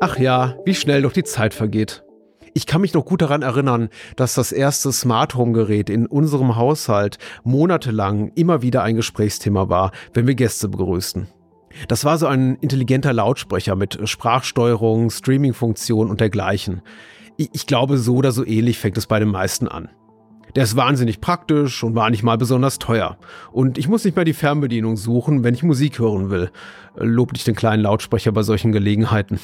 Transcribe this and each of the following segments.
Ach ja, wie schnell doch die Zeit vergeht. Ich kann mich noch gut daran erinnern, dass das erste Smart Home Gerät in unserem Haushalt monatelang immer wieder ein Gesprächsthema war, wenn wir Gäste begrüßten. Das war so ein intelligenter Lautsprecher mit Sprachsteuerung, Streaming-Funktion und dergleichen. Ich glaube, so oder so ähnlich fängt es bei den meisten an. Der ist wahnsinnig praktisch und war nicht mal besonders teuer. Und ich muss nicht mehr die Fernbedienung suchen, wenn ich Musik hören will. Lob dich den kleinen Lautsprecher bei solchen Gelegenheiten.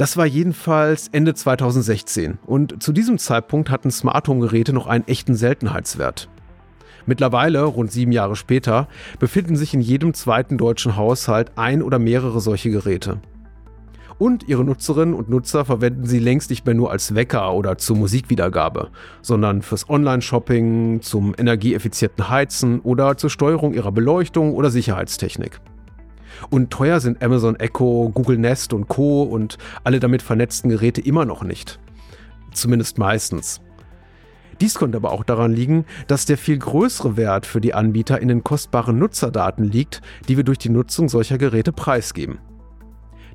Das war jedenfalls Ende 2016 und zu diesem Zeitpunkt hatten Smart Home Geräte noch einen echten Seltenheitswert. Mittlerweile, rund sieben Jahre später, befinden sich in jedem zweiten deutschen Haushalt ein oder mehrere solche Geräte. Und ihre Nutzerinnen und Nutzer verwenden sie längst nicht mehr nur als Wecker oder zur Musikwiedergabe, sondern fürs Online-Shopping, zum energieeffizienten Heizen oder zur Steuerung ihrer Beleuchtung oder Sicherheitstechnik. Und teuer sind Amazon Echo, Google Nest und Co. und alle damit vernetzten Geräte immer noch nicht. Zumindest meistens. Dies könnte aber auch daran liegen, dass der viel größere Wert für die Anbieter in den kostbaren Nutzerdaten liegt, die wir durch die Nutzung solcher Geräte preisgeben.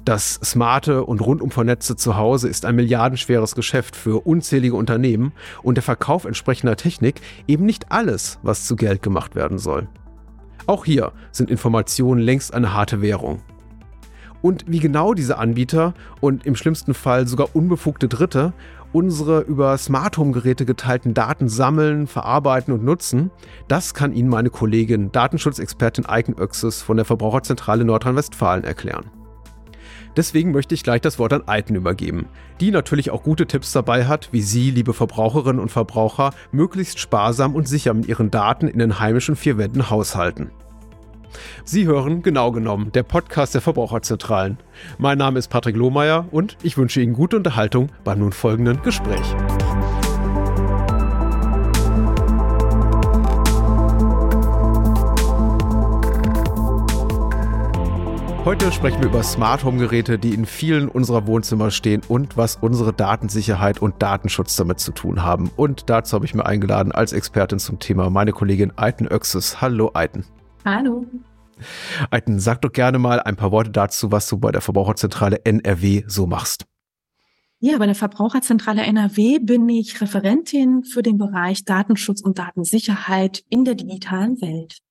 Das smarte und rundum vernetzte Zuhause ist ein milliardenschweres Geschäft für unzählige Unternehmen und der Verkauf entsprechender Technik eben nicht alles, was zu Geld gemacht werden soll. Auch hier sind Informationen längst eine harte Währung. Und wie genau diese Anbieter und im schlimmsten Fall sogar unbefugte Dritte unsere über Smart Home Geräte geteilten Daten sammeln, verarbeiten und nutzen, das kann Ihnen meine Kollegin Datenschutzexpertin Eiken von der Verbraucherzentrale Nordrhein-Westfalen erklären. Deswegen möchte ich gleich das Wort an Eiten übergeben, die natürlich auch gute Tipps dabei hat, wie Sie, liebe Verbraucherinnen und Verbraucher, möglichst sparsam und sicher mit Ihren Daten in den heimischen vier Wänden haushalten. Sie hören genau genommen der Podcast der Verbraucherzentralen. Mein Name ist Patrick Lohmeier und ich wünsche Ihnen gute Unterhaltung beim nun folgenden Gespräch. Heute sprechen wir über Smart Home Geräte, die in vielen unserer Wohnzimmer stehen und was unsere Datensicherheit und Datenschutz damit zu tun haben. Und dazu habe ich mir eingeladen als Expertin zum Thema meine Kollegin Eiten Oexes. Hallo Eiten. Hallo. Eiten, sag doch gerne mal ein paar Worte dazu, was du bei der Verbraucherzentrale NRW so machst. Ja, bei der Verbraucherzentrale NRW bin ich Referentin für den Bereich Datenschutz und Datensicherheit in der digitalen Welt.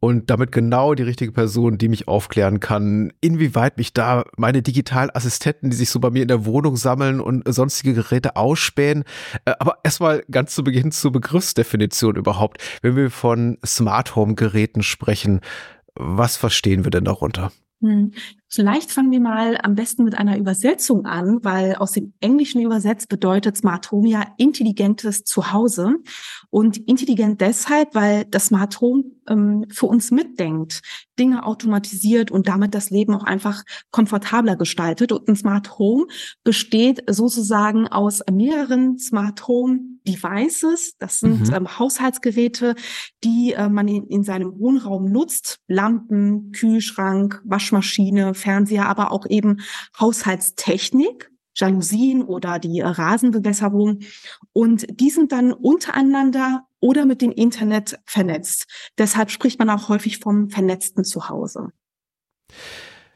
Und damit genau die richtige Person, die mich aufklären kann, inwieweit mich da meine Digitalassistenten, die sich so bei mir in der Wohnung sammeln und sonstige Geräte ausspähen. Äh, aber erstmal ganz zu Beginn zur Begriffsdefinition überhaupt. Wenn wir von Smart Home Geräten sprechen, was verstehen wir denn darunter? Hm. Vielleicht fangen wir mal am besten mit einer Übersetzung an, weil aus dem Englischen übersetzt bedeutet Smart Home ja intelligentes Zuhause. Und intelligent deshalb, weil das Smart Home ähm, für uns mitdenkt, Dinge automatisiert und damit das Leben auch einfach komfortabler gestaltet. Und ein Smart Home besteht sozusagen aus mehreren Smart Home Devices. Das sind mhm. ähm, Haushaltsgeräte, die äh, man in, in seinem Wohnraum nutzt. Lampen, Kühlschrank, Waschmaschine, Fernseher, aber auch eben Haushaltstechnik. Jalousien oder die Rasenbewässerung. Und die sind dann untereinander oder mit dem Internet vernetzt. Deshalb spricht man auch häufig vom vernetzten Zuhause.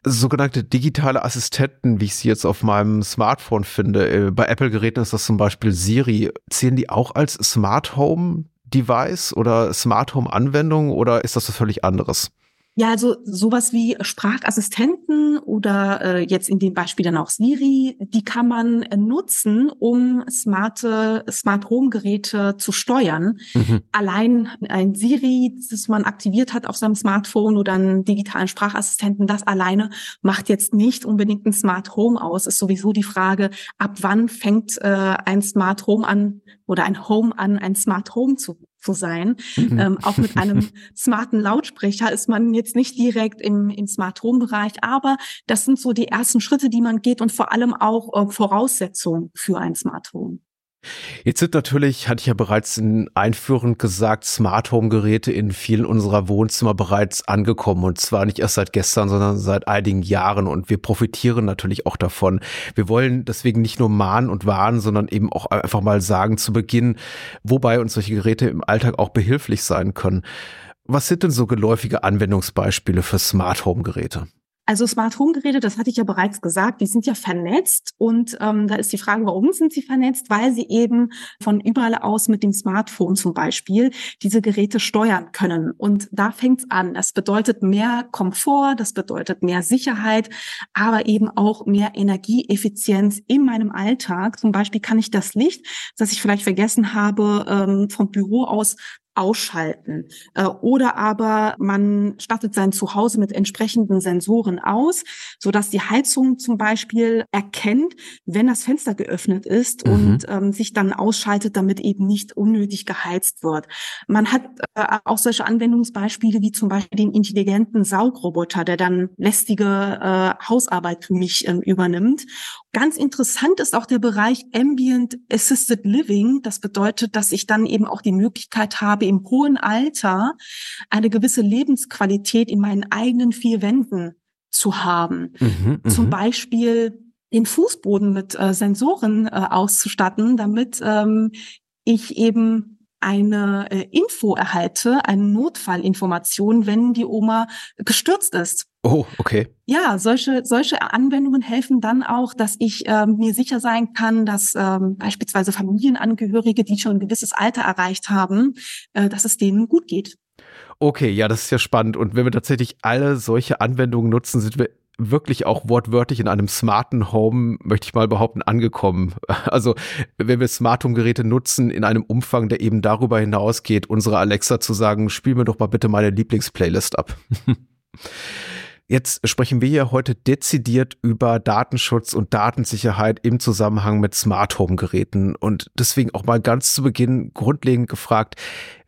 Sogenannte digitale Assistenten, wie ich sie jetzt auf meinem Smartphone finde, äh, bei Apple-Geräten ist das zum Beispiel Siri. Zählen die auch als Smart Home Device oder Smart Home Anwendung oder ist das was völlig anderes? Ja, also sowas wie Sprachassistenten oder äh, jetzt in dem Beispiel dann auch Siri, die kann man äh, nutzen, um smarte Smart Home Geräte zu steuern. Mhm. Allein ein Siri, das man aktiviert hat auf seinem Smartphone oder einen digitalen Sprachassistenten, das alleine macht jetzt nicht unbedingt ein Smart Home aus. Ist sowieso die Frage, ab wann fängt äh, ein Smart Home an oder ein Home an, ein Smart Home zu zu sein. Mhm. Ähm, auch mit einem smarten Lautsprecher ist man jetzt nicht direkt im, im Smart Home Bereich, aber das sind so die ersten Schritte, die man geht und vor allem auch äh, Voraussetzungen für ein Smart Home. Jetzt sind natürlich, hatte ich ja bereits in einführend gesagt, Smart Home Geräte in vielen unserer Wohnzimmer bereits angekommen und zwar nicht erst seit gestern, sondern seit einigen Jahren und wir profitieren natürlich auch davon. Wir wollen deswegen nicht nur mahnen und warnen, sondern eben auch einfach mal sagen zu Beginn, wobei uns solche Geräte im Alltag auch behilflich sein können. Was sind denn so geläufige Anwendungsbeispiele für Smart Home Geräte? Also Smart Home Geräte, das hatte ich ja bereits gesagt, die sind ja vernetzt und ähm, da ist die Frage, warum sind sie vernetzt? Weil sie eben von überall aus mit dem Smartphone zum Beispiel diese Geräte steuern können. Und da fängt's an. Das bedeutet mehr Komfort, das bedeutet mehr Sicherheit, aber eben auch mehr Energieeffizienz in meinem Alltag. Zum Beispiel kann ich das Licht, das ich vielleicht vergessen habe, ähm, vom Büro aus ausschalten. Äh, oder aber man stattet sein Zuhause mit entsprechenden Sensoren aus, so dass die Heizung zum Beispiel erkennt, wenn das Fenster geöffnet ist mhm. und ähm, sich dann ausschaltet, damit eben nicht unnötig geheizt wird. Man hat äh, auch solche Anwendungsbeispiele wie zum Beispiel den intelligenten Saugroboter, der dann lästige äh, Hausarbeit für mich ähm, übernimmt. Ganz interessant ist auch der Bereich Ambient Assisted Living. Das bedeutet, dass ich dann eben auch die Möglichkeit habe, im hohen Alter eine gewisse Lebensqualität in meinen eigenen vier Wänden zu haben. Mhm, Zum mhm. Beispiel den Fußboden mit äh, Sensoren äh, auszustatten, damit ähm, ich eben eine äh, Info erhalte, eine Notfallinformation, wenn die Oma gestürzt ist. Oh, okay. Ja, solche, solche Anwendungen helfen dann auch, dass ich ähm, mir sicher sein kann, dass ähm, beispielsweise Familienangehörige, die schon ein gewisses Alter erreicht haben, äh, dass es denen gut geht. Okay, ja, das ist ja spannend. Und wenn wir tatsächlich alle solche Anwendungen nutzen, sind wir wirklich auch wortwörtlich in einem smarten Home, möchte ich mal behaupten, angekommen. Also wenn wir Smart Home Geräte nutzen in einem Umfang, der eben darüber hinausgeht, unsere Alexa zu sagen, spiel mir doch mal bitte meine Lieblingsplaylist ab. Jetzt sprechen wir hier heute dezidiert über Datenschutz und Datensicherheit im Zusammenhang mit Smart Home Geräten und deswegen auch mal ganz zu Beginn grundlegend gefragt,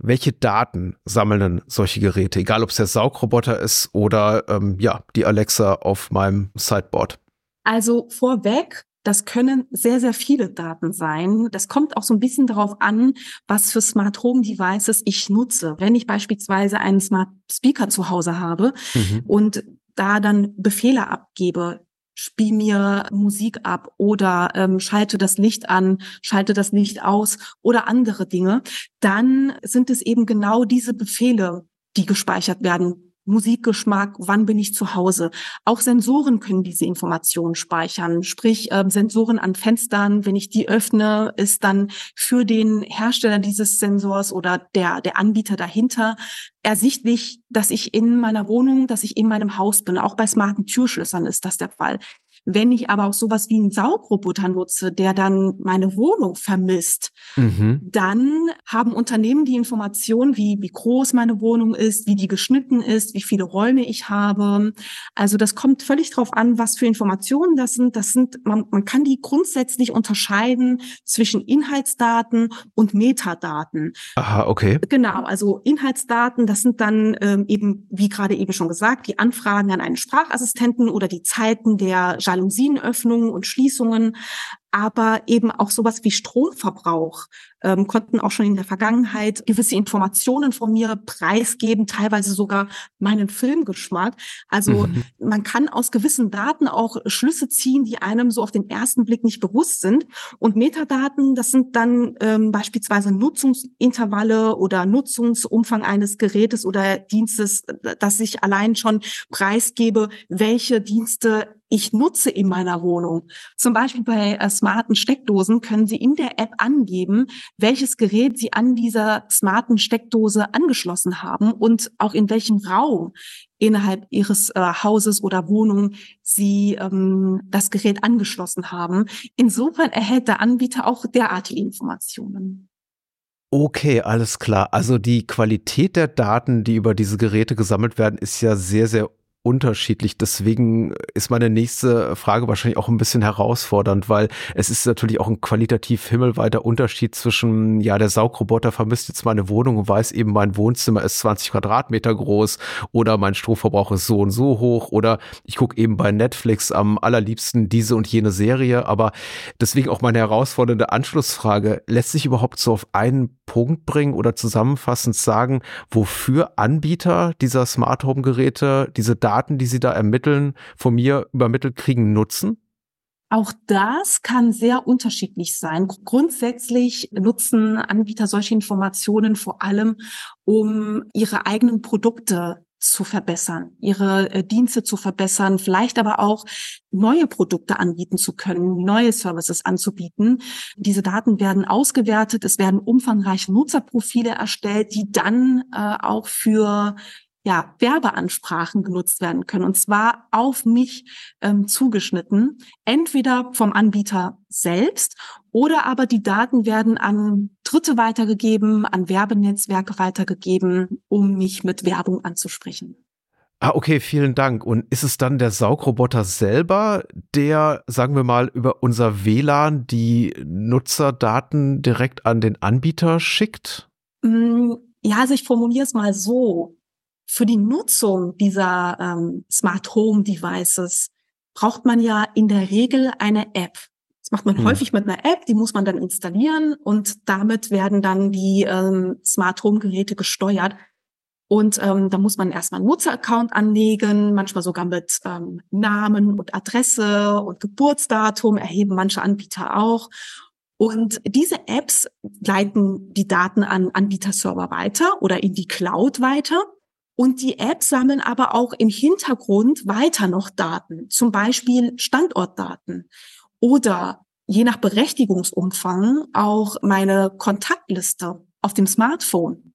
welche Daten sammeln denn solche Geräte, egal ob es der Saugroboter ist oder ähm, ja, die Alexa auf meinem Sideboard? Also vorweg, das können sehr, sehr viele Daten sein. Das kommt auch so ein bisschen darauf an, was für Smart Home Devices ich nutze. Wenn ich beispielsweise einen Smart Speaker zu Hause habe mhm. und da dann Befehle abgebe, spiel mir Musik ab oder ähm, schalte das Licht an, schalte das Licht aus oder andere Dinge, dann sind es eben genau diese Befehle, die gespeichert werden Musikgeschmack, wann bin ich zu Hause. Auch Sensoren können diese Informationen speichern, sprich äh, Sensoren an Fenstern. Wenn ich die öffne, ist dann für den Hersteller dieses Sensors oder der, der Anbieter dahinter ersichtlich, dass ich in meiner Wohnung, dass ich in meinem Haus bin. Auch bei smarten Türschlössern ist das der Fall. Wenn ich aber auch sowas wie einen Saugroboter nutze, der dann meine Wohnung vermisst, mhm. dann haben Unternehmen die Information, wie, wie groß meine Wohnung ist, wie die geschnitten ist, wie viele Räume ich habe. Also das kommt völlig drauf an, was für Informationen das sind. Das sind, man, man kann die grundsätzlich unterscheiden zwischen Inhaltsdaten und Metadaten. Aha, okay. Genau, also Inhaltsdaten, das sind dann ähm, eben, wie gerade eben schon gesagt, die Anfragen an einen Sprachassistenten oder die Zeiten der Jalousienöffnungen und Schließungen, aber eben auch sowas wie Stromverbrauch ähm, konnten auch schon in der Vergangenheit gewisse Informationen von mir preisgeben, teilweise sogar meinen Filmgeschmack. Also mhm. man kann aus gewissen Daten auch Schlüsse ziehen, die einem so auf den ersten Blick nicht bewusst sind. Und Metadaten, das sind dann ähm, beispielsweise Nutzungsintervalle oder Nutzungsumfang eines Gerätes oder Dienstes, dass ich allein schon preisgebe, welche Dienste ich nutze in meiner Wohnung. Zum Beispiel bei äh, smarten Steckdosen können Sie in der App angeben, welches Gerät Sie an dieser smarten Steckdose angeschlossen haben und auch in welchem Raum innerhalb Ihres äh, Hauses oder Wohnung Sie ähm, das Gerät angeschlossen haben. Insofern erhält der Anbieter auch derartige Informationen. Okay, alles klar. Also die Qualität der Daten, die über diese Geräte gesammelt werden, ist ja sehr, sehr unterschiedlich. Deswegen ist meine nächste Frage wahrscheinlich auch ein bisschen herausfordernd, weil es ist natürlich auch ein qualitativ himmelweiter Unterschied zwischen, ja, der Saugroboter vermisst jetzt meine Wohnung und weiß eben, mein Wohnzimmer ist 20 Quadratmeter groß oder mein Stromverbrauch ist so und so hoch oder ich gucke eben bei Netflix am allerliebsten diese und jene Serie. Aber deswegen auch meine herausfordernde Anschlussfrage, lässt sich überhaupt so auf einen Punkt bringen oder zusammenfassend sagen, wofür Anbieter dieser Smart Home Geräte diese Daten Daten, die Sie da ermitteln, von mir übermittelt kriegen, nutzen? Auch das kann sehr unterschiedlich sein. Grundsätzlich nutzen Anbieter solche Informationen vor allem, um ihre eigenen Produkte zu verbessern, ihre äh, Dienste zu verbessern, vielleicht aber auch neue Produkte anbieten zu können, neue Services anzubieten. Diese Daten werden ausgewertet, es werden umfangreiche Nutzerprofile erstellt, die dann äh, auch für ja, Werbeansprachen genutzt werden können und zwar auf mich ähm, zugeschnitten, entweder vom Anbieter selbst oder aber die Daten werden an Dritte weitergegeben, an Werbenetzwerke weitergegeben, um mich mit Werbung anzusprechen. Ah, okay, vielen Dank. Und ist es dann der Saugroboter selber, der, sagen wir mal, über unser WLAN die Nutzerdaten direkt an den Anbieter schickt? Mm, ja, also ich formuliere es mal so für die Nutzung dieser ähm, Smart Home Devices braucht man ja in der Regel eine App. Das macht man hm. häufig mit einer App, die muss man dann installieren und damit werden dann die ähm, Smart Home Geräte gesteuert. Und ähm, da muss man erstmal einen Nutzeraccount anlegen, manchmal sogar mit ähm, Namen und Adresse und Geburtsdatum, erheben manche Anbieter auch. Und diese Apps leiten die Daten an Anbieterserver weiter oder in die Cloud weiter. Und die Apps sammeln aber auch im Hintergrund weiter noch Daten, zum Beispiel Standortdaten oder je nach Berechtigungsumfang auch meine Kontaktliste auf dem Smartphone.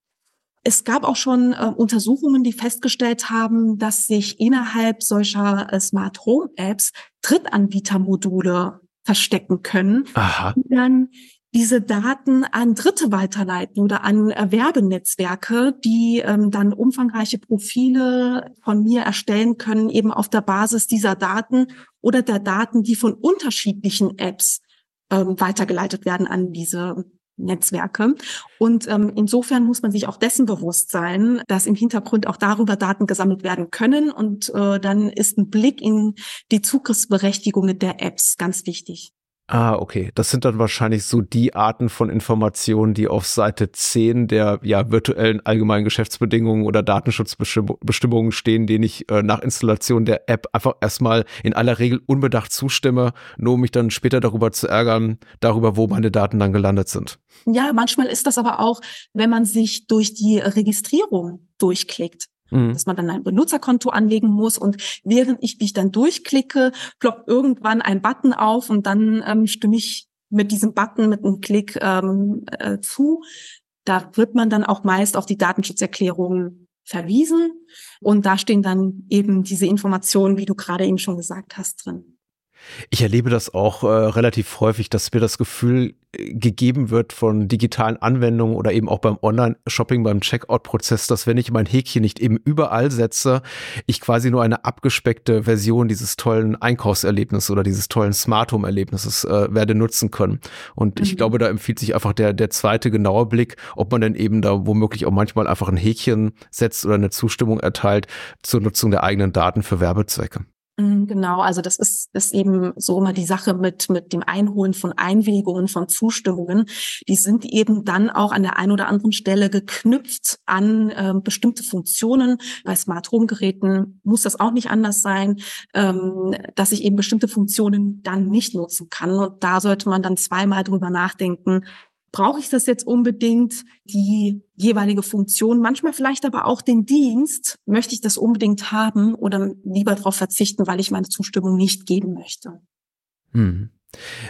Es gab auch schon äh, Untersuchungen, die festgestellt haben, dass sich innerhalb solcher äh, Smart Home Apps Drittanbietermodule verstecken können, Aha. die dann diese Daten an Dritte weiterleiten oder an Werbenetzwerke, die ähm, dann umfangreiche Profile von mir erstellen können, eben auf der Basis dieser Daten oder der Daten, die von unterschiedlichen Apps ähm, weitergeleitet werden an diese Netzwerke. Und ähm, insofern muss man sich auch dessen bewusst sein, dass im Hintergrund auch darüber Daten gesammelt werden können. Und äh, dann ist ein Blick in die Zugriffsberechtigungen der Apps ganz wichtig. Ah, okay. Das sind dann wahrscheinlich so die Arten von Informationen, die auf Seite 10 der ja virtuellen allgemeinen Geschäftsbedingungen oder Datenschutzbestimmungen stehen, denen ich äh, nach Installation der App einfach erstmal in aller Regel unbedacht zustimme, nur um mich dann später darüber zu ärgern, darüber, wo meine Daten dann gelandet sind. Ja, manchmal ist das aber auch, wenn man sich durch die Registrierung durchklickt mhm. dass man dann ein Benutzerkonto anlegen muss. Und während ich mich dann durchklicke, ploppt irgendwann ein Button auf und dann ähm, stimme ich mit diesem Button mit einem Klick ähm, äh, zu. Da wird man dann auch meist auf die Datenschutzerklärung verwiesen. Und da stehen dann eben diese Informationen, wie du gerade eben schon gesagt hast, drin. Ich erlebe das auch äh, relativ häufig, dass mir das Gefühl äh, gegeben wird von digitalen Anwendungen oder eben auch beim Online-Shopping, beim Checkout-Prozess, dass wenn ich mein Häkchen nicht eben überall setze, ich quasi nur eine abgespeckte Version dieses tollen Einkaufserlebnisses oder dieses tollen Smart Home-Erlebnisses äh, werde nutzen können. Und mhm. ich glaube, da empfiehlt sich einfach der, der zweite genaue Blick, ob man denn eben da womöglich auch manchmal einfach ein Häkchen setzt oder eine Zustimmung erteilt zur Nutzung der eigenen Daten für Werbezwecke. Mhm, genau, also das ist, ist eben so immer die Sache mit, mit dem Einholen von Einwilligungen, von Zustimmungen. Die sind eben dann auch an der einen oder anderen Stelle geknüpft an äh, bestimmte Funktionen. Bei Smart Home Geräten muss das auch nicht anders sein, ähm, dass ich eben bestimmte Funktionen dann nicht nutzen kann. Und da sollte man dann zweimal drüber nachdenken, brauche ich das jetzt unbedingt, die jeweilige Funktion, manchmal vielleicht aber auch den Dienst, möchte ich das unbedingt haben oder lieber darauf verzichten, weil ich meine Zustimmung nicht geben möchte. Hm.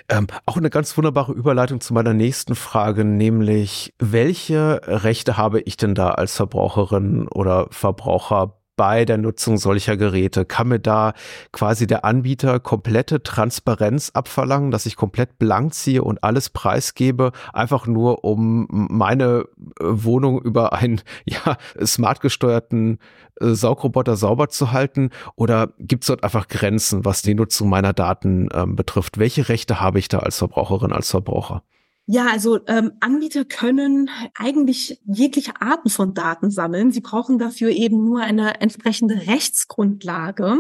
Ähm, auch eine ganz wunderbare Überleitung zu meiner nächsten Frage, nämlich welche Rechte habe ich denn da als Verbraucherin oder Verbraucher bei der Nutzung solcher Geräte? Kann mir da quasi der Anbieter komplette Transparenz abverlangen, dass ich komplett blank ziehe und alles preisgebe, einfach nur um meine äh, Wohnung über einen ja, smart gesteuerten äh, Saugroboter sauber zu halten? Oder gibt es dort einfach Grenzen, was die Nutzung meiner Daten ähm, betrifft? Welche Rechte habe ich da als Verbraucherin, als Verbraucher? Ja, also ähm, Anbieter können eigentlich jegliche Arten von Daten sammeln. Sie brauchen dafür eben nur eine entsprechende Rechtsgrundlage.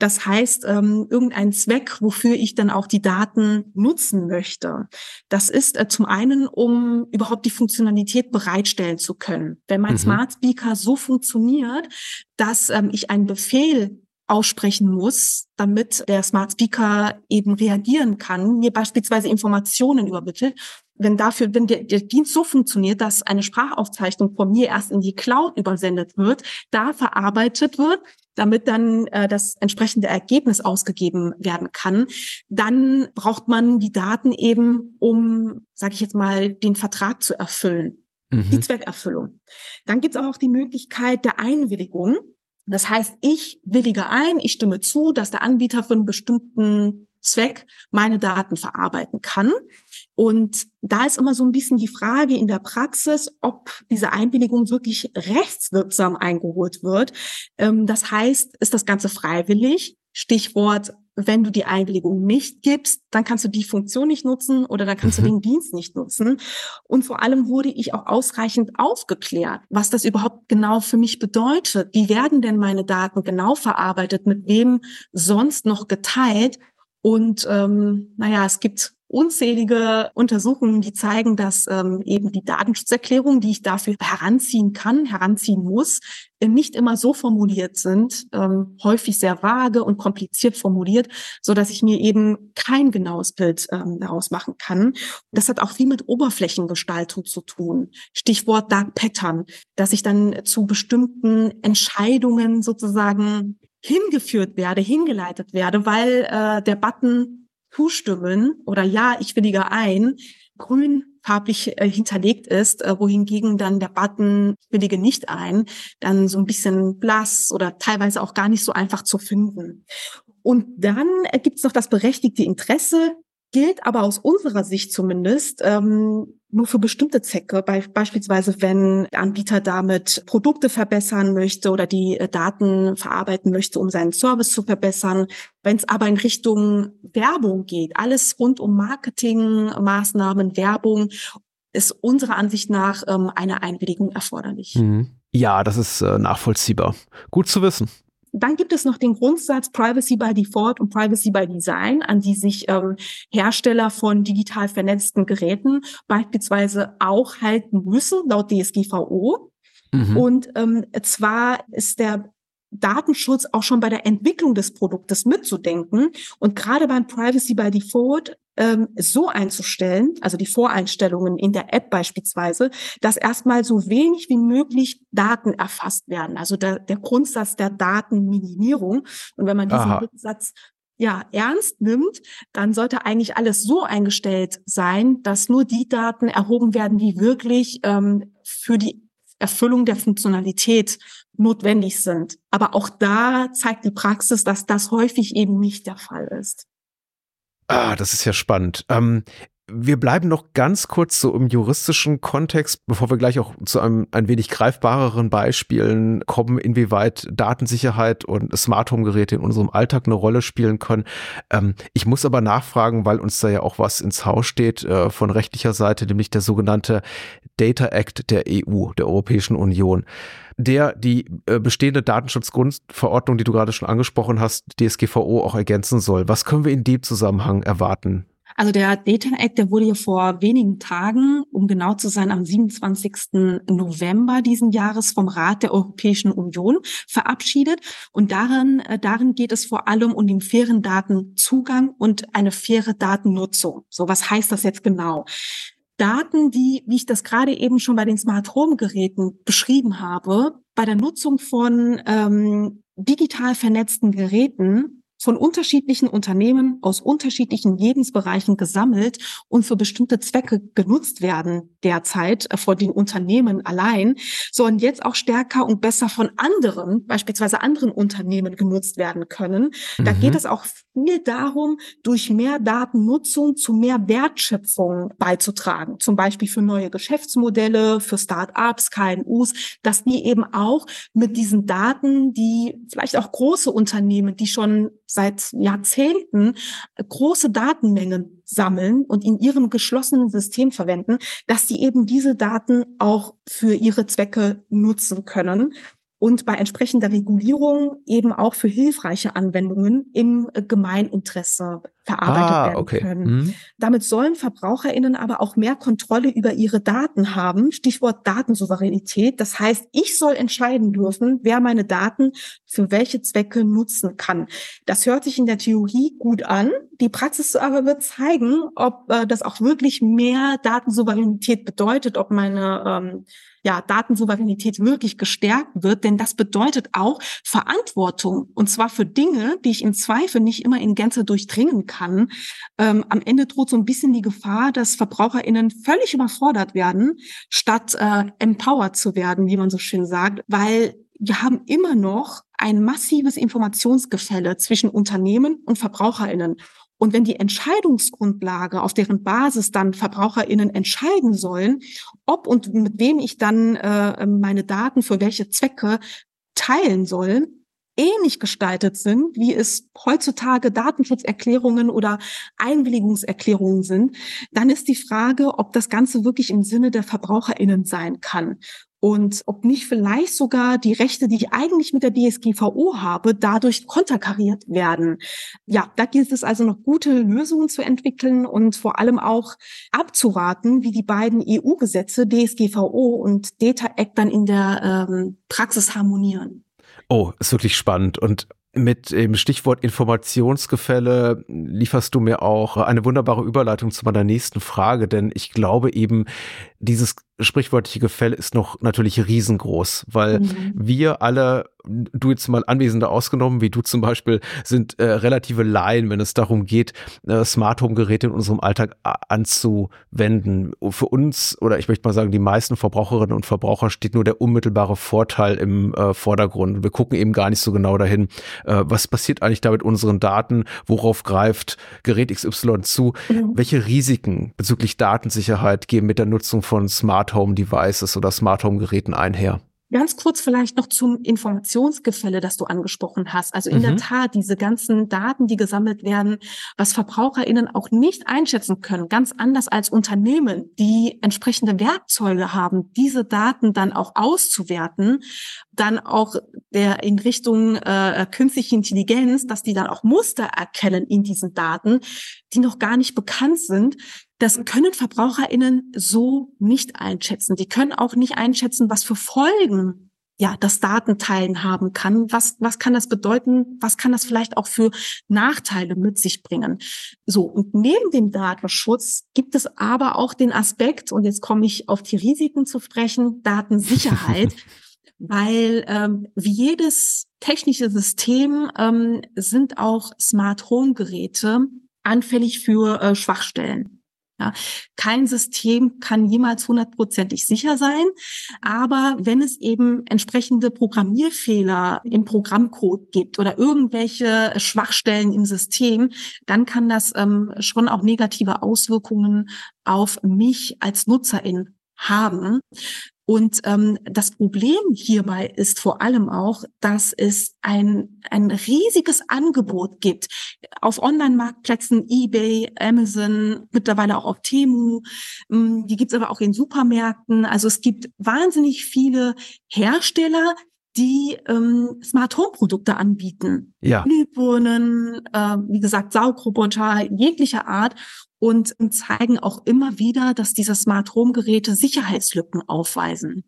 Das heißt, ähm, irgendein Zweck, wofür ich dann auch die Daten nutzen möchte. Das ist äh, zum einen, um überhaupt die Funktionalität bereitstellen zu können. Wenn mein mhm. Smart Speaker so funktioniert, dass ähm, ich einen Befehl aussprechen muss, damit der Smart Speaker eben reagieren kann, mir beispielsweise Informationen übermittelt, wenn dafür, wenn der, der Dienst so funktioniert, dass eine Sprachaufzeichnung von mir erst in die Cloud übersendet wird, da verarbeitet wird, damit dann äh, das entsprechende Ergebnis ausgegeben werden kann, dann braucht man die Daten eben, um, sage ich jetzt mal, den Vertrag zu erfüllen, mhm. die Zweckerfüllung. Dann gibt es auch die Möglichkeit der Einwilligung. Das heißt, ich willige ein, ich stimme zu, dass der Anbieter für einen bestimmten Zweck meine Daten verarbeiten kann. Und da ist immer so ein bisschen die Frage in der Praxis, ob diese Einwilligung wirklich rechtswirksam eingeholt wird. Ähm, das heißt, ist das Ganze freiwillig? Stichwort, wenn du die Einwilligung nicht gibst, dann kannst du die Funktion nicht nutzen oder dann kannst mhm. du den Dienst nicht nutzen. Und vor allem wurde ich auch ausreichend aufgeklärt, was das überhaupt genau für mich bedeutet. Wie werden denn meine Daten genau verarbeitet? Mit wem sonst noch geteilt? Und ähm, naja, es gibt unzählige Untersuchungen, die zeigen, dass ähm, eben die Datenschutzerklärungen, die ich dafür heranziehen kann, heranziehen muss, nicht immer so formuliert sind, ähm, häufig sehr vage und kompliziert formuliert, so dass ich mir eben kein genaues Bild ähm, daraus machen kann. Das hat auch viel mit Oberflächengestaltung zu tun. Stichwort Dark Pattern, dass ich dann zu bestimmten Entscheidungen sozusagen hingeführt werde, hingeleitet werde, weil äh, der Button zustimmen oder ja, ich willige ein, grün farblich äh, hinterlegt ist, äh, wohingegen dann der Button willige nicht ein, dann so ein bisschen blass oder teilweise auch gar nicht so einfach zu finden. Und dann äh, gibt es noch das berechtigte Interesse, gilt aber aus unserer Sicht zumindest ähm, nur für bestimmte Zwecke, Be beispielsweise wenn der Anbieter damit Produkte verbessern möchte oder die äh, Daten verarbeiten möchte, um seinen Service zu verbessern. Wenn es aber in Richtung Werbung geht, alles rund um Marketingmaßnahmen, Werbung, ist unserer Ansicht nach ähm, eine Einwilligung erforderlich. Mhm. Ja, das ist äh, nachvollziehbar. Gut zu wissen. Dann gibt es noch den Grundsatz Privacy by Default und Privacy by Design, an die sich ähm, Hersteller von digital vernetzten Geräten beispielsweise auch halten müssen, laut DSGVO. Mhm. Und ähm, zwar ist der Datenschutz auch schon bei der Entwicklung des Produktes mitzudenken. Und gerade beim Privacy by Default ähm, so einzustellen, also die Voreinstellungen in der App beispielsweise, dass erstmal so wenig wie möglich Daten erfasst werden. Also der, der Grundsatz der Datenminimierung. Und wenn man diesen Aha. Grundsatz ja, ernst nimmt, dann sollte eigentlich alles so eingestellt sein, dass nur die Daten erhoben werden, die wirklich ähm, für die Erfüllung der Funktionalität notwendig sind. Aber auch da zeigt die Praxis, dass das häufig eben nicht der Fall ist. Ah, das ist ja spannend. Ähm, wir bleiben noch ganz kurz so im juristischen Kontext, bevor wir gleich auch zu einem ein wenig greifbareren Beispielen kommen, inwieweit Datensicherheit und Smart Home Geräte in unserem Alltag eine Rolle spielen können. Ähm, ich muss aber nachfragen, weil uns da ja auch was ins Haus steht äh, von rechtlicher Seite, nämlich der sogenannte Data Act der EU, der Europäischen Union der die äh, bestehende Datenschutzgrundverordnung, die du gerade schon angesprochen hast, DSGVO auch ergänzen soll. Was können wir in dem Zusammenhang erwarten? Also der Data Act, der wurde ja vor wenigen Tagen, um genau zu sein, am 27. November diesen Jahres vom Rat der Europäischen Union verabschiedet. Und darin, äh, darin geht es vor allem um den fairen Datenzugang und eine faire Datennutzung. So, was heißt das jetzt genau? Daten, die, wie ich das gerade eben schon bei den Smart Home Geräten beschrieben habe, bei der Nutzung von ähm, digital vernetzten Geräten von unterschiedlichen Unternehmen aus unterschiedlichen Lebensbereichen gesammelt und für bestimmte Zwecke genutzt werden derzeit äh, von den Unternehmen allein, sollen jetzt auch stärker und besser von anderen, beispielsweise anderen Unternehmen genutzt werden können. Mhm. Da geht es auch viel darum, durch mehr Datennutzung zu mehr Wertschöpfung beizutragen, zum Beispiel für neue Geschäftsmodelle, für Start-ups, KMUs, dass die eben auch mit diesen Daten, die vielleicht auch große Unternehmen, die schon seit Jahrzehnten große Datenmengen sammeln und in ihrem geschlossenen System verwenden, dass sie eben diese Daten auch für ihre Zwecke nutzen können und bei entsprechender Regulierung eben auch für hilfreiche Anwendungen im Gemeininteresse verarbeitet ah, werden okay. können. Mhm. Damit sollen VerbraucherInnen aber auch mehr Kontrolle über ihre Daten haben. Stichwort Datensouveränität. Das heißt, ich soll entscheiden dürfen, wer meine Daten für welche Zwecke nutzen kann. Das hört sich in der Theorie gut an. Die Praxis aber wird zeigen, ob äh, das auch wirklich mehr Datensouveränität bedeutet, ob meine ähm, ja, Datensouveränität wirklich gestärkt wird, denn das bedeutet auch Verantwortung und zwar für Dinge, die ich im Zweifel nicht immer in Gänze durchdringen kann. Ähm, am Ende droht so ein bisschen die Gefahr, dass VerbraucherInnen völlig überfordert werden, statt äh, empowered zu werden, wie man so schön sagt, weil wir haben immer noch ein massives Informationsgefälle zwischen Unternehmen und VerbraucherInnen. Und wenn die Entscheidungsgrundlage, auf deren Basis dann VerbraucherInnen entscheiden sollen, ob und mit wem ich dann äh, meine Daten für welche Zwecke teilen soll, ähnlich gestaltet sind, wie es heutzutage Datenschutzerklärungen oder Einwilligungserklärungen sind, dann ist die Frage, ob das Ganze wirklich im Sinne der VerbraucherInnen sein kann und ob nicht vielleicht sogar die Rechte, die ich eigentlich mit der DSGVO habe, dadurch konterkariert werden. Ja, da gilt es also noch gute Lösungen zu entwickeln und vor allem auch abzuraten, wie die beiden EU-Gesetze DSGVO und Data Act dann in der ähm, Praxis harmonieren. Oh, ist wirklich spannend. Und mit dem Stichwort Informationsgefälle lieferst du mir auch eine wunderbare Überleitung zu meiner nächsten Frage, denn ich glaube eben, dieses sprichwörtliche Gefälle ist noch natürlich riesengroß, weil mhm. wir alle, du jetzt mal Anwesende ausgenommen, wie du zum Beispiel, sind äh, relative Laien, wenn es darum geht, äh, Smart Home Geräte in unserem Alltag anzuwenden. Für uns, oder ich möchte mal sagen, die meisten Verbraucherinnen und Verbraucher steht nur der unmittelbare Vorteil im äh, Vordergrund. Wir gucken eben gar nicht so genau dahin, äh, was passiert eigentlich da mit unseren Daten, worauf greift Gerät XY zu, mhm. welche Risiken bezüglich Datensicherheit gehen mit der Nutzung von Smart Home Devices oder Smart Home Geräten einher. Ganz kurz vielleicht noch zum Informationsgefälle, das du angesprochen hast. Also in mhm. der Tat, diese ganzen Daten, die gesammelt werden, was VerbraucherInnen auch nicht einschätzen können, ganz anders als Unternehmen, die entsprechende Werkzeuge haben, diese Daten dann auch auszuwerten, dann auch der in Richtung äh, künstliche Intelligenz, dass die dann auch Muster erkennen in diesen Daten, die noch gar nicht bekannt sind, das können VerbraucherInnen so nicht einschätzen. Die können auch nicht einschätzen, was für Folgen ja, das Datenteilen haben kann. Was, was kann das bedeuten? Was kann das vielleicht auch für Nachteile mit sich bringen? So. Und neben dem Datenschutz gibt es aber auch den Aspekt, und jetzt komme ich auf die Risiken zu sprechen, Datensicherheit. weil ähm, wie jedes technische System ähm, sind auch Smart Home Geräte anfällig für äh, Schwachstellen. Ja, kein System kann jemals hundertprozentig sicher sein, aber wenn es eben entsprechende Programmierfehler im Programmcode gibt oder irgendwelche Schwachstellen im System, dann kann das ähm, schon auch negative Auswirkungen auf mich als Nutzerin haben. Und ähm, das Problem hierbei ist vor allem auch, dass es ein, ein riesiges Angebot gibt auf Online-Marktplätzen, eBay, Amazon, mittlerweile auch auf Temu. Ähm, die gibt es aber auch in Supermärkten. Also es gibt wahnsinnig viele Hersteller, die ähm, Smart Home Produkte anbieten. Ja. Glühbirnen, äh, wie gesagt, Saugroboter jeglicher Art und zeigen auch immer wieder, dass diese Smart Home Geräte Sicherheitslücken aufweisen.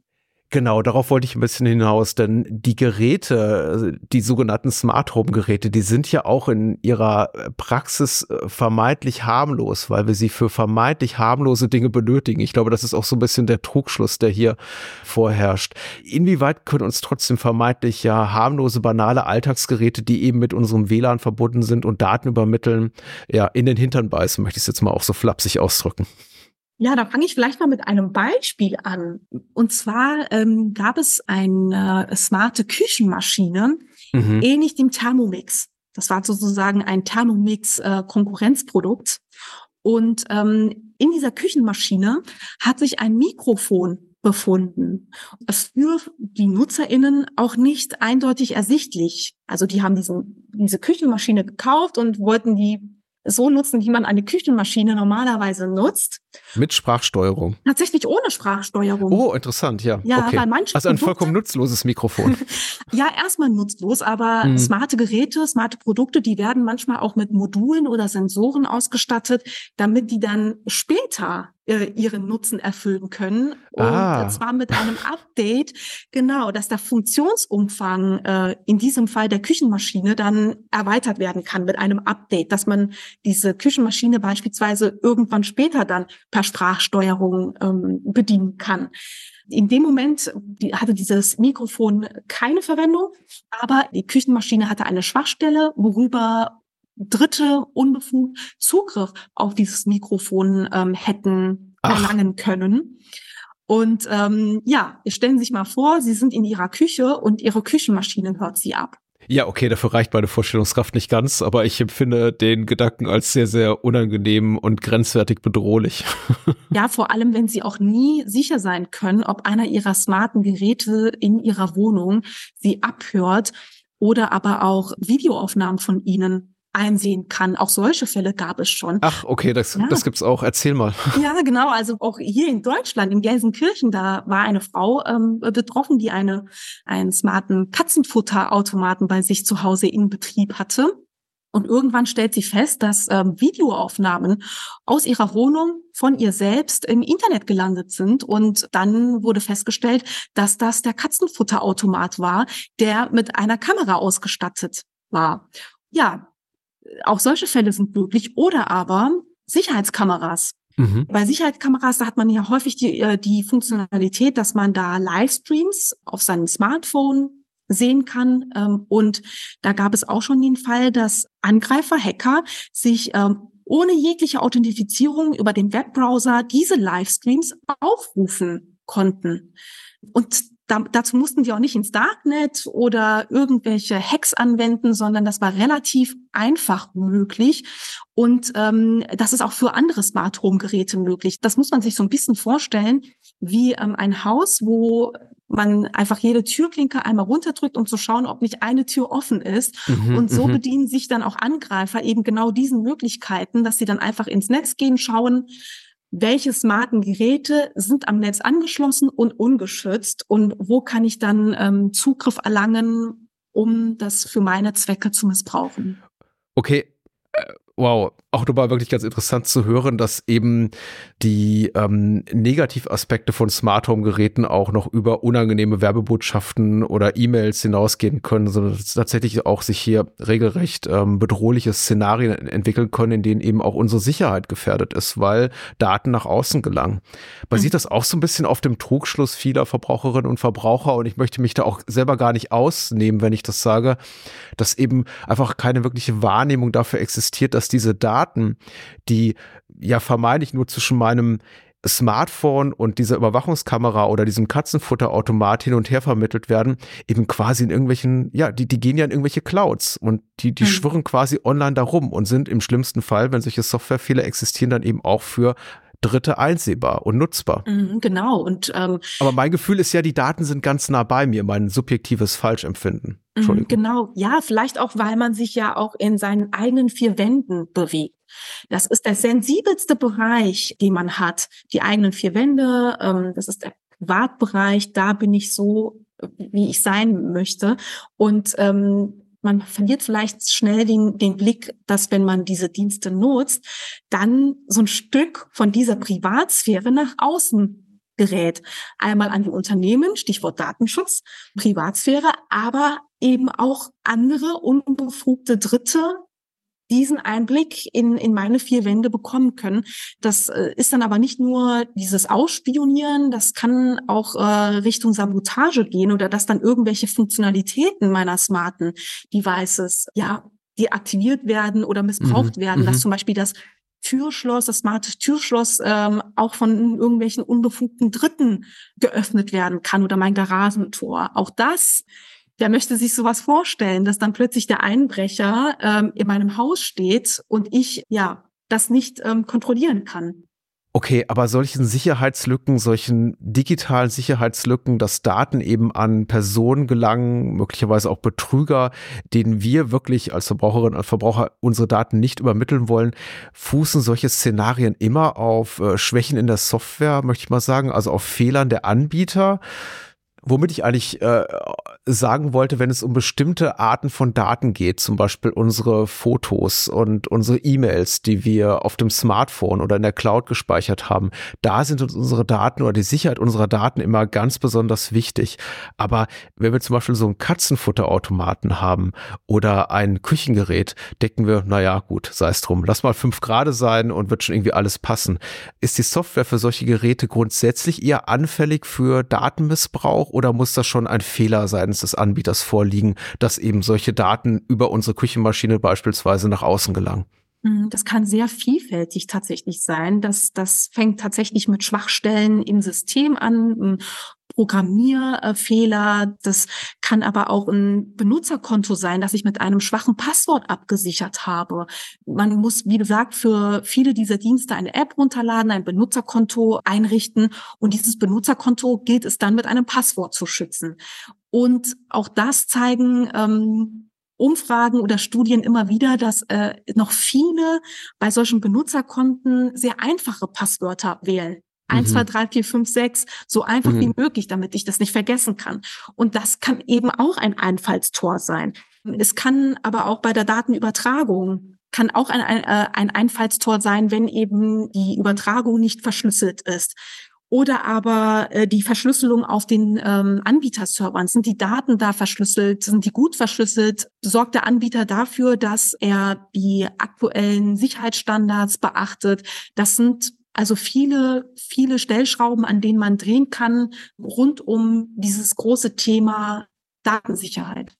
Genau, darauf wollte ich ein bisschen hinaus, denn die Geräte, die sogenannten Smart Home Geräte, die sind ja auch in ihrer Praxis äh, vermeintlich harmlos, weil wir sie für vermeintlich harmlose Dinge benötigen. Ich glaube, das ist auch so ein bisschen der Trugschluss, der hier vorherrscht. Inwieweit können uns trotzdem vermeintlich ja harmlose, banale Alltagsgeräte, die eben mit unserem WLAN verbunden sind und Daten übermitteln, ja, in den Hintern beißen, möchte ich es jetzt mal auch so flapsig ausdrücken. Ja, da fange ich vielleicht mal mit einem Beispiel an. Und zwar ähm, gab es eine smarte Küchenmaschine, mhm. ähnlich dem Thermomix. Das war sozusagen ein Thermomix-Konkurrenzprodukt. Äh, und ähm, in dieser Küchenmaschine hat sich ein Mikrofon befunden. Das für die NutzerInnen auch nicht eindeutig ersichtlich. Also die haben diesen, diese Küchenmaschine gekauft und wollten die so nutzen, wie man eine Küchenmaschine normalerweise nutzt. Mit Sprachsteuerung. Tatsächlich ohne Sprachsteuerung. Oh, interessant, ja. Ja, okay. weil manche also ein Produkte, vollkommen nutzloses Mikrofon. ja, erstmal nutzlos, aber mhm. smarte Geräte, smarte Produkte, die werden manchmal auch mit Modulen oder Sensoren ausgestattet, damit die dann später ihren Nutzen erfüllen können. Und ah. zwar mit einem Update, genau, dass der Funktionsumfang äh, in diesem Fall der Küchenmaschine dann erweitert werden kann mit einem Update, dass man diese Küchenmaschine beispielsweise irgendwann später dann per Sprachsteuerung ähm, bedienen kann. In dem Moment hatte dieses Mikrofon keine Verwendung, aber die Küchenmaschine hatte eine Schwachstelle, worüber Dritte unbefugt Zugriff auf dieses Mikrofon ähm, hätten Ach. erlangen können. Und ähm, ja, stellen Sie sich mal vor, Sie sind in Ihrer Küche und Ihre Küchenmaschine hört Sie ab. Ja, okay, dafür reicht meine Vorstellungskraft nicht ganz, aber ich empfinde den Gedanken als sehr, sehr unangenehm und grenzwertig bedrohlich. Ja, vor allem, wenn Sie auch nie sicher sein können, ob einer Ihrer smarten Geräte in Ihrer Wohnung Sie abhört oder aber auch Videoaufnahmen von Ihnen einsehen kann. Auch solche Fälle gab es schon. Ach, okay, das, ja. das gibt's auch. Erzähl mal. Ja, genau. Also auch hier in Deutschland, in Gelsenkirchen, da war eine Frau ähm, betroffen, die eine, einen smarten Katzenfutterautomaten bei sich zu Hause in Betrieb hatte. Und irgendwann stellt sie fest, dass ähm, Videoaufnahmen aus ihrer Wohnung von ihr selbst im Internet gelandet sind. Und dann wurde festgestellt, dass das der Katzenfutterautomat war, der mit einer Kamera ausgestattet war. Ja, auch solche Fälle sind möglich. Oder aber Sicherheitskameras. Mhm. Bei Sicherheitskameras, da hat man ja häufig die, äh, die Funktionalität, dass man da Livestreams auf seinem Smartphone sehen kann. Ähm, und da gab es auch schon den Fall, dass Angreifer, Hacker sich ähm, ohne jegliche Authentifizierung über den Webbrowser diese Livestreams aufrufen konnten. Und da, dazu mussten die auch nicht ins Darknet oder irgendwelche Hacks anwenden, sondern das war relativ einfach möglich. Und ähm, das ist auch für andere Smart Home Geräte möglich. Das muss man sich so ein bisschen vorstellen, wie ähm, ein Haus, wo man einfach jede Türklinke einmal runterdrückt, um zu schauen, ob nicht eine Tür offen ist. Mhm, und so mhm. bedienen sich dann auch Angreifer eben genau diesen Möglichkeiten, dass sie dann einfach ins Netz gehen, schauen, welche smarten Geräte sind am Netz angeschlossen und ungeschützt und wo kann ich dann ähm, Zugriff erlangen, um das für meine Zwecke zu missbrauchen. Okay, äh, wow, auch nochmal wirklich ganz interessant zu hören, dass eben die ähm, Negativaspekte von Smart Home Geräten auch noch über unangenehme Werbebotschaften oder E-Mails hinausgehen können, sondern dass tatsächlich auch sich hier regelrecht ähm, bedrohliche Szenarien entwickeln können, in denen eben auch unsere Sicherheit gefährdet ist, weil Daten nach außen gelangen. Basiert mhm. das auch so ein bisschen auf dem Trugschluss vieler Verbraucherinnen und Verbraucher und ich möchte mich da auch selber gar nicht ausnehmen, wenn ich das sage, dass eben einfach keine wirkliche Wahrnehmung dafür existiert, dass diese Daten Daten, die ja vermeintlich nur zwischen meinem Smartphone und dieser Überwachungskamera oder diesem Katzenfutterautomat hin und her vermittelt werden, eben quasi in irgendwelchen, ja, die, die gehen ja in irgendwelche Clouds und die, die mhm. schwirren quasi online darum und sind im schlimmsten Fall, wenn solche Softwarefehler existieren, dann eben auch für Dritte einsehbar und nutzbar. Mhm, genau. Und ähm, aber mein Gefühl ist ja, die Daten sind ganz nah bei mir, mein subjektives Falschempfinden. Mhm, Entschuldigung. Genau, ja, vielleicht auch, weil man sich ja auch in seinen eigenen vier Wänden bewegt. Das ist der sensibelste Bereich, den man hat. Die eigenen vier Wände, ähm, das ist der Privatbereich, da bin ich so, wie ich sein möchte. Und ähm, man verliert vielleicht schnell den, den Blick, dass wenn man diese Dienste nutzt, dann so ein Stück von dieser Privatsphäre nach außen gerät. Einmal an die Unternehmen, Stichwort Datenschutz, Privatsphäre, aber eben auch andere unbefugte Dritte, diesen Einblick in, in meine vier Wände bekommen können. Das äh, ist dann aber nicht nur dieses Ausspionieren, das kann auch äh, Richtung Sabotage gehen oder dass dann irgendwelche Funktionalitäten meiner smarten Devices ja deaktiviert werden oder missbraucht mhm, werden, dass mhm. zum Beispiel das Türschloss, das smarte Türschloss ähm, auch von irgendwelchen unbefugten Dritten geöffnet werden kann oder mein Garagentor. Auch das Wer möchte sich sowas vorstellen, dass dann plötzlich der Einbrecher ähm, in meinem Haus steht und ich ja das nicht ähm, kontrollieren kann? Okay, aber solchen Sicherheitslücken, solchen digitalen Sicherheitslücken, dass Daten eben an Personen gelangen, möglicherweise auch Betrüger, denen wir wirklich als Verbraucherinnen und Verbraucher unsere Daten nicht übermitteln wollen, fußen solche Szenarien immer auf äh, Schwächen in der Software, möchte ich mal sagen, also auf Fehlern der Anbieter womit ich eigentlich äh, sagen wollte, wenn es um bestimmte Arten von Daten geht, zum Beispiel unsere Fotos und unsere E-Mails, die wir auf dem Smartphone oder in der Cloud gespeichert haben, da sind uns unsere Daten oder die Sicherheit unserer Daten immer ganz besonders wichtig. Aber wenn wir zum Beispiel so einen Katzenfutterautomaten haben oder ein Küchengerät, denken wir, naja, gut, sei es drum, lass mal fünf Grad sein und wird schon irgendwie alles passen. Ist die Software für solche Geräte grundsätzlich eher anfällig für Datenmissbrauch oder muss das schon ein Fehler seitens des Anbieters vorliegen, dass eben solche Daten über unsere Küchenmaschine beispielsweise nach außen gelangen? Hm, das kann sehr vielfältig tatsächlich sein. Das, das fängt tatsächlich mit Schwachstellen im System an, Programmierfehler. Das kann aber auch ein Benutzerkonto sein, das ich mit einem schwachen Passwort abgesichert habe. Man muss, wie gesagt, für viele dieser Dienste eine App runterladen, ein Benutzerkonto einrichten und dieses Benutzerkonto gilt es dann mit einem Passwort zu schützen. Und auch das zeigen ähm, Umfragen oder Studien immer wieder, dass äh, noch viele bei solchen Benutzerkonten sehr einfache Passwörter wählen. Eins, mhm. zwei, drei, vier, fünf, sechs, so einfach mhm. wie möglich, damit ich das nicht vergessen kann. Und das kann eben auch ein Einfallstor sein. Es kann aber auch bei der Datenübertragung kann auch ein, ein, äh, ein Einfallstor sein, wenn eben die Übertragung nicht verschlüsselt ist oder aber äh, die Verschlüsselung auf den ähm, Anbieterservern. Sind die Daten da verschlüsselt? Sind die gut verschlüsselt? Sorgt der Anbieter dafür, dass er die aktuellen Sicherheitsstandards beachtet? Das sind also viele, viele Stellschrauben, an denen man drehen kann, rund um dieses große Thema Datensicherheit.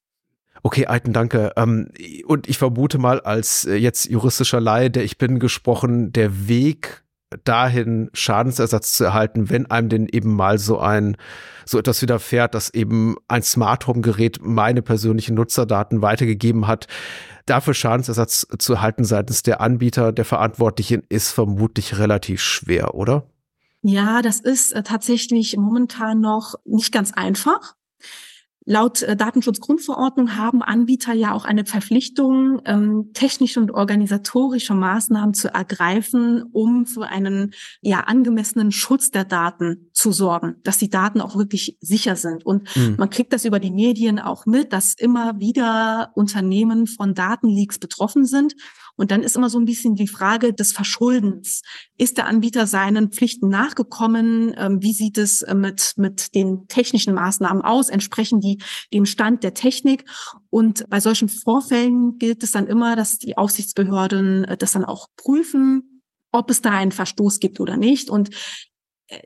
Okay, Alten, danke. Ähm, und ich vermute mal, als äh, jetzt juristischer Laie, der ich bin, gesprochen, der Weg dahin Schadensersatz zu erhalten, wenn einem denn eben mal so ein so etwas widerfährt, dass eben ein Smart Home Gerät meine persönlichen Nutzerdaten weitergegeben hat. Dafür Schadensersatz zu erhalten seitens der Anbieter, der Verantwortlichen, ist vermutlich relativ schwer, oder? Ja, das ist äh, tatsächlich momentan noch nicht ganz einfach. Laut äh, Datenschutzgrundverordnung haben Anbieter ja auch eine Verpflichtung, ähm, technische und organisatorische Maßnahmen zu ergreifen, um für einen ja angemessenen Schutz der Daten zu sorgen, dass die Daten auch wirklich sicher sind. Und mhm. man kriegt das über die Medien auch mit, dass immer wieder Unternehmen von Datenleaks betroffen sind und dann ist immer so ein bisschen die Frage des Verschuldens. Ist der Anbieter seinen Pflichten nachgekommen? Ähm, wie sieht es äh, mit, mit den technischen Maßnahmen aus? Entsprechen die dem Stand der Technik? Und bei solchen Vorfällen gilt es dann immer, dass die Aufsichtsbehörden äh, das dann auch prüfen, ob es da einen Verstoß gibt oder nicht. Und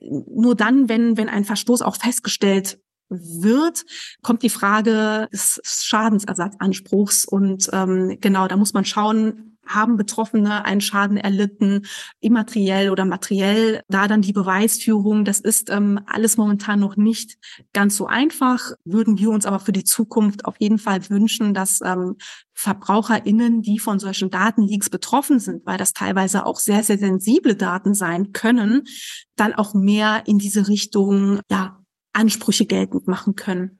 nur dann, wenn, wenn ein Verstoß auch festgestellt wird, kommt die Frage des Schadensersatzanspruchs. Und ähm, genau, da muss man schauen, haben Betroffene einen Schaden erlitten, immateriell oder materiell. Da dann die Beweisführung, das ist ähm, alles momentan noch nicht ganz so einfach. Würden wir uns aber für die Zukunft auf jeden Fall wünschen, dass ähm, VerbraucherInnen, die von solchen Datenleaks betroffen sind, weil das teilweise auch sehr, sehr sensible Daten sein können, dann auch mehr in diese Richtung, ja, Ansprüche geltend machen können.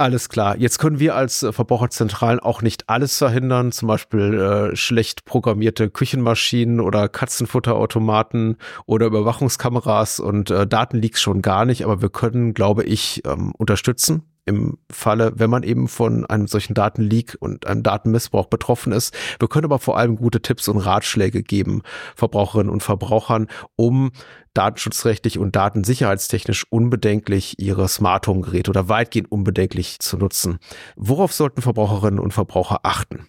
Alles klar. Jetzt können wir als äh, Verbraucherzentralen auch nicht alles verhindern, zum Beispiel äh, schlecht programmierte Küchenmaschinen oder Katzenfutterautomaten oder Überwachungskameras und äh, Datenleaks schon gar nicht, aber wir können, glaube ich, ähm, unterstützen im Falle, wenn man eben von einem solchen Datenleak und einem Datenmissbrauch betroffen ist. Wir können aber vor allem gute Tipps und Ratschläge geben, Verbraucherinnen und Verbrauchern, um datenschutzrechtlich und datensicherheitstechnisch unbedenklich ihre Smart Home Geräte oder weitgehend unbedenklich zu nutzen. Worauf sollten Verbraucherinnen und Verbraucher achten?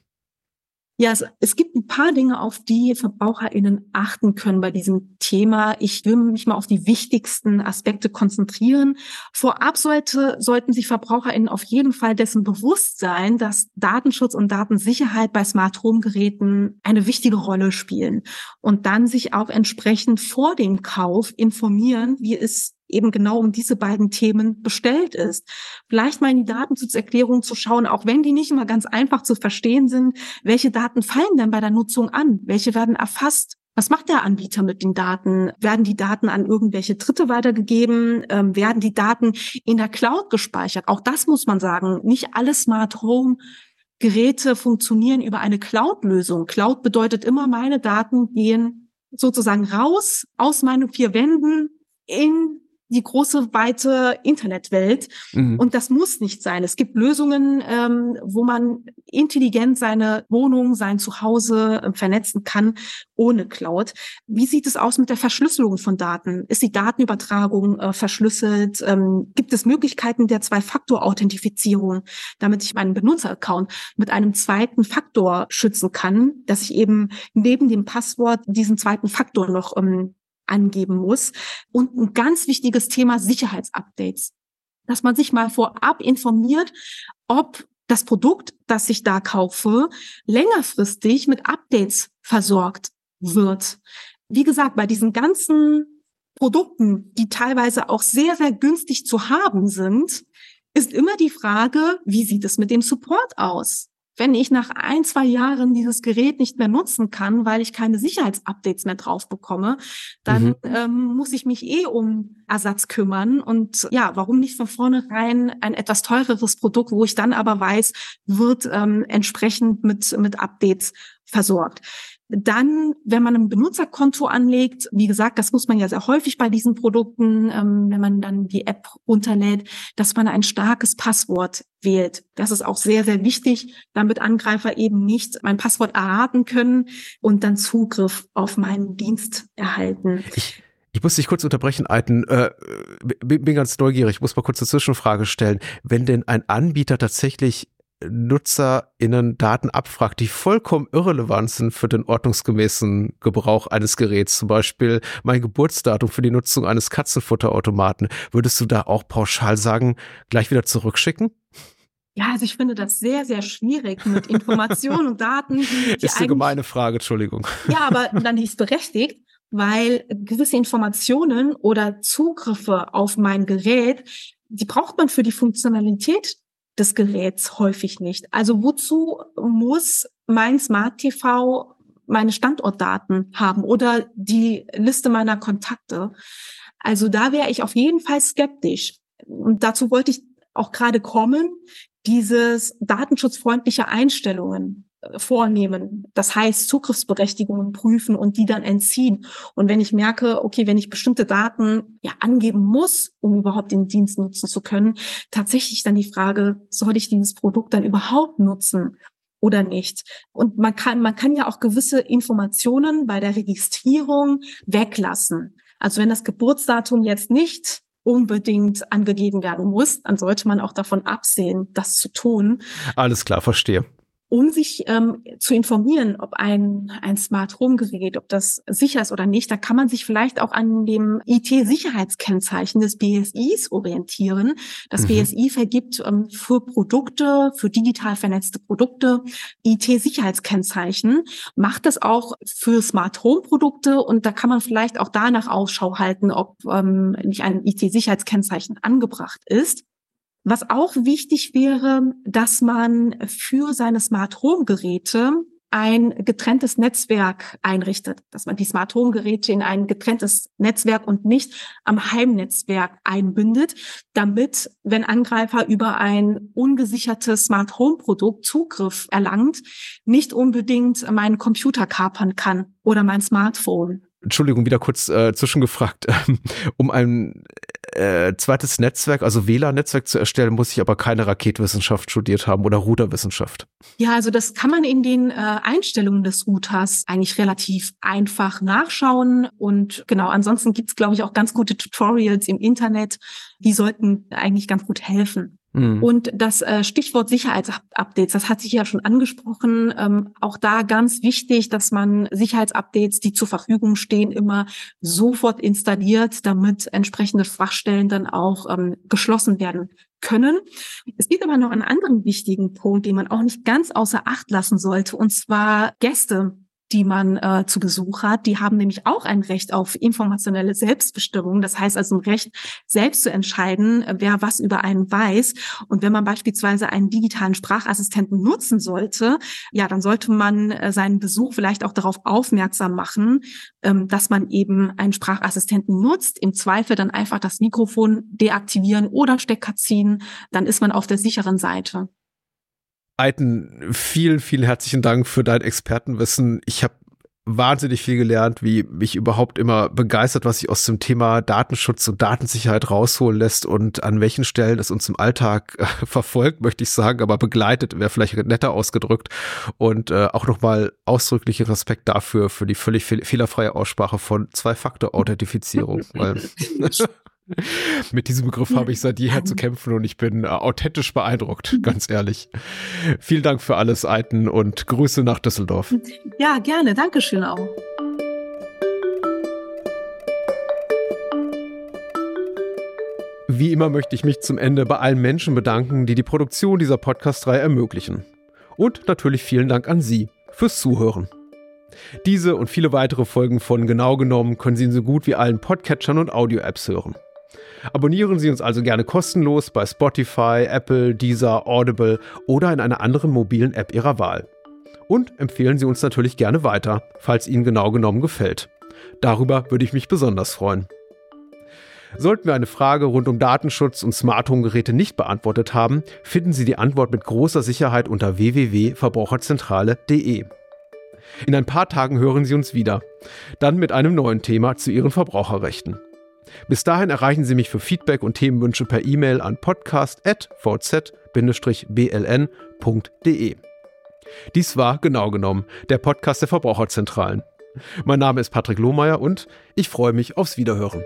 Ja, es, es gibt ein paar Dinge, auf die VerbraucherInnen achten können bei diesem Thema. Ich will mich mal auf die wichtigsten Aspekte konzentrieren. Vorab sollte, sollten sich VerbraucherInnen auf jeden Fall dessen bewusst sein, dass Datenschutz und Datensicherheit bei Smart Home Geräten eine wichtige Rolle spielen und dann sich auch entsprechend vor dem Kauf informieren, wie es eben genau um diese beiden Themen bestellt ist. Vielleicht mal in die Datenschutzerklärung zu schauen, auch wenn die nicht immer ganz einfach zu verstehen sind, welche Daten fallen denn bei der Nutzung an? Welche werden erfasst? Was macht der Anbieter mit den Daten? Werden die Daten an irgendwelche Dritte weitergegeben? Ähm, werden die Daten in der Cloud gespeichert? Auch das muss man sagen. Nicht alle Smart Home Geräte funktionieren über eine Cloud-Lösung. Cloud bedeutet immer, meine Daten gehen sozusagen raus aus meinen vier Wänden in die große, weite Internetwelt. Mhm. Und das muss nicht sein. Es gibt Lösungen, ähm, wo man intelligent seine Wohnung, sein Zuhause äh, vernetzen kann, ohne Cloud. Wie sieht es aus mit der Verschlüsselung von Daten? Ist die Datenübertragung äh, verschlüsselt? Ähm, gibt es Möglichkeiten der Zwei-Faktor-Authentifizierung, damit ich meinen Benutzeraccount mit einem zweiten Faktor schützen kann, dass ich eben neben dem Passwort diesen zweiten Faktor noch ähm, angeben muss. Und ein ganz wichtiges Thema Sicherheitsupdates. Dass man sich mal vorab informiert, ob das Produkt, das ich da kaufe, längerfristig mit Updates versorgt wird. Wie gesagt, bei diesen ganzen Produkten, die teilweise auch sehr, sehr günstig zu haben sind, ist immer die Frage, wie sieht es mit dem Support aus? Wenn ich nach ein, zwei Jahren dieses Gerät nicht mehr nutzen kann, weil ich keine Sicherheitsupdates mehr drauf bekomme, dann mhm. ähm, muss ich mich eh um Ersatz kümmern. Und ja, warum nicht von vornherein ein etwas teureres Produkt, wo ich dann aber weiß, wird ähm, entsprechend mit, mit Updates versorgt. Dann, wenn man ein Benutzerkonto anlegt, wie gesagt, das muss man ja sehr häufig bei diesen Produkten, ähm, wenn man dann die App runterlädt, dass man ein starkes Passwort wählt. Das ist auch sehr, sehr wichtig, damit Angreifer eben nicht mein Passwort erraten können und dann Zugriff auf meinen Dienst erhalten. Ich ich muss dich kurz unterbrechen, Alten. Äh, bin, bin ganz neugierig. Ich muss mal kurz eine Zwischenfrage stellen. Wenn denn ein Anbieter tatsächlich NutzerInnen Daten abfragt, die vollkommen irrelevant sind für den ordnungsgemäßen Gebrauch eines Geräts. Zum Beispiel mein Geburtsdatum für die Nutzung eines Katzenfutterautomaten. Würdest du da auch pauschal sagen, gleich wieder zurückschicken? Ja, also ich finde das sehr, sehr schwierig mit Informationen und Daten. Ist eine gemeine Frage, Entschuldigung. Ja, aber dann ist berechtigt, weil gewisse Informationen oder Zugriffe auf mein Gerät, die braucht man für die Funktionalität des Geräts häufig nicht. Also wozu muss mein Smart TV meine Standortdaten haben oder die Liste meiner Kontakte? Also da wäre ich auf jeden Fall skeptisch. Und dazu wollte ich auch gerade kommen, dieses datenschutzfreundliche Einstellungen vornehmen. Das heißt, Zugriffsberechtigungen prüfen und die dann entziehen. Und wenn ich merke, okay, wenn ich bestimmte Daten ja angeben muss, um überhaupt den Dienst nutzen zu können, tatsächlich dann die Frage, soll ich dieses Produkt dann überhaupt nutzen? oder nicht. Und man kann, man kann ja auch gewisse Informationen bei der Registrierung weglassen. Also wenn das Geburtsdatum jetzt nicht unbedingt angegeben werden muss, dann sollte man auch davon absehen, das zu tun. Alles klar, verstehe um sich ähm, zu informieren, ob ein, ein Smart Home Gerät, ob das sicher ist oder nicht, da kann man sich vielleicht auch an dem IT-Sicherheitskennzeichen des BSIs orientieren. Das mhm. BSI vergibt ähm, für Produkte, für digital vernetzte Produkte IT-Sicherheitskennzeichen, macht das auch für Smart Home Produkte und da kann man vielleicht auch danach Ausschau halten, ob ähm, nicht ein IT-Sicherheitskennzeichen angebracht ist. Was auch wichtig wäre, dass man für seine Smart Home Geräte ein getrenntes Netzwerk einrichtet, dass man die Smart Home Geräte in ein getrenntes Netzwerk und nicht am Heimnetzwerk einbindet, damit, wenn Angreifer über ein ungesichertes Smart Home Produkt Zugriff erlangt, nicht unbedingt meinen Computer kapern kann oder mein Smartphone. Entschuldigung, wieder kurz äh, zwischengefragt. um ein äh, zweites Netzwerk, also WLAN-Netzwerk zu erstellen, muss ich aber keine Raketwissenschaft studiert haben oder Routerwissenschaft. Ja, also das kann man in den äh, Einstellungen des Routers eigentlich relativ einfach nachschauen. Und genau, ansonsten gibt's glaube ich, auch ganz gute Tutorials im Internet. Die sollten eigentlich ganz gut helfen. Mhm. Und das äh, Stichwort Sicherheitsupdates, das hat sich ja schon angesprochen. Ähm, auch da ganz wichtig, dass man Sicherheitsupdates, die zur Verfügung stehen, immer sofort installiert, damit entsprechende Schwachstellen dann auch ähm, geschlossen werden können. Es gibt aber noch einen anderen wichtigen Punkt, den man auch nicht ganz außer Acht lassen sollte, und zwar Gäste die man äh, zu Besuch hat. Die haben nämlich auch ein Recht auf informationelle Selbstbestimmung. Das heißt also ein Recht, selbst zu entscheiden, äh, wer was über einen weiß. Und wenn man beispielsweise einen digitalen Sprachassistenten nutzen sollte, ja, dann sollte man äh, seinen Besuch vielleicht auch darauf aufmerksam machen, ähm, dass man eben einen Sprachassistenten nutzt. Im Zweifel dann einfach das Mikrofon deaktivieren oder Stecker ziehen. Dann ist man auf der sicheren Seite. Eiten, vielen, vielen herzlichen Dank für dein Expertenwissen. Ich habe wahnsinnig viel gelernt, wie mich überhaupt immer begeistert, was sich aus dem Thema Datenschutz und Datensicherheit rausholen lässt und an welchen Stellen es uns im Alltag äh, verfolgt, möchte ich sagen, aber begleitet, wäre vielleicht netter ausgedrückt. Und äh, auch nochmal ausdrücklichen Respekt dafür, für die völlig fehlerfreie Aussprache von Zwei-Faktor-Authentifizierung. Mit diesem Begriff habe ich seit jeher zu kämpfen und ich bin äh, authentisch beeindruckt, ganz ehrlich. Vielen Dank für alles, Eiten, und Grüße nach Düsseldorf. Ja, gerne. Dankeschön auch. Wie immer möchte ich mich zum Ende bei allen Menschen bedanken, die die Produktion dieser Podcast-Reihe ermöglichen. Und natürlich vielen Dank an Sie fürs Zuhören. Diese und viele weitere Folgen von Genau genommen können Sie in so gut wie allen Podcatchern und Audio-Apps hören. Abonnieren Sie uns also gerne kostenlos bei Spotify, Apple, Deezer, Audible oder in einer anderen mobilen App Ihrer Wahl. Und empfehlen Sie uns natürlich gerne weiter, falls Ihnen genau genommen gefällt. Darüber würde ich mich besonders freuen. Sollten wir eine Frage rund um Datenschutz und Smart Home Geräte nicht beantwortet haben, finden Sie die Antwort mit großer Sicherheit unter www.verbraucherzentrale.de. In ein paar Tagen hören Sie uns wieder, dann mit einem neuen Thema zu Ihren Verbraucherrechten. Bis dahin erreichen Sie mich für Feedback und Themenwünsche per E-Mail an podcast.vz-bln.de. Dies war genau genommen der Podcast der Verbraucherzentralen. Mein Name ist Patrick Lohmeier und ich freue mich aufs Wiederhören.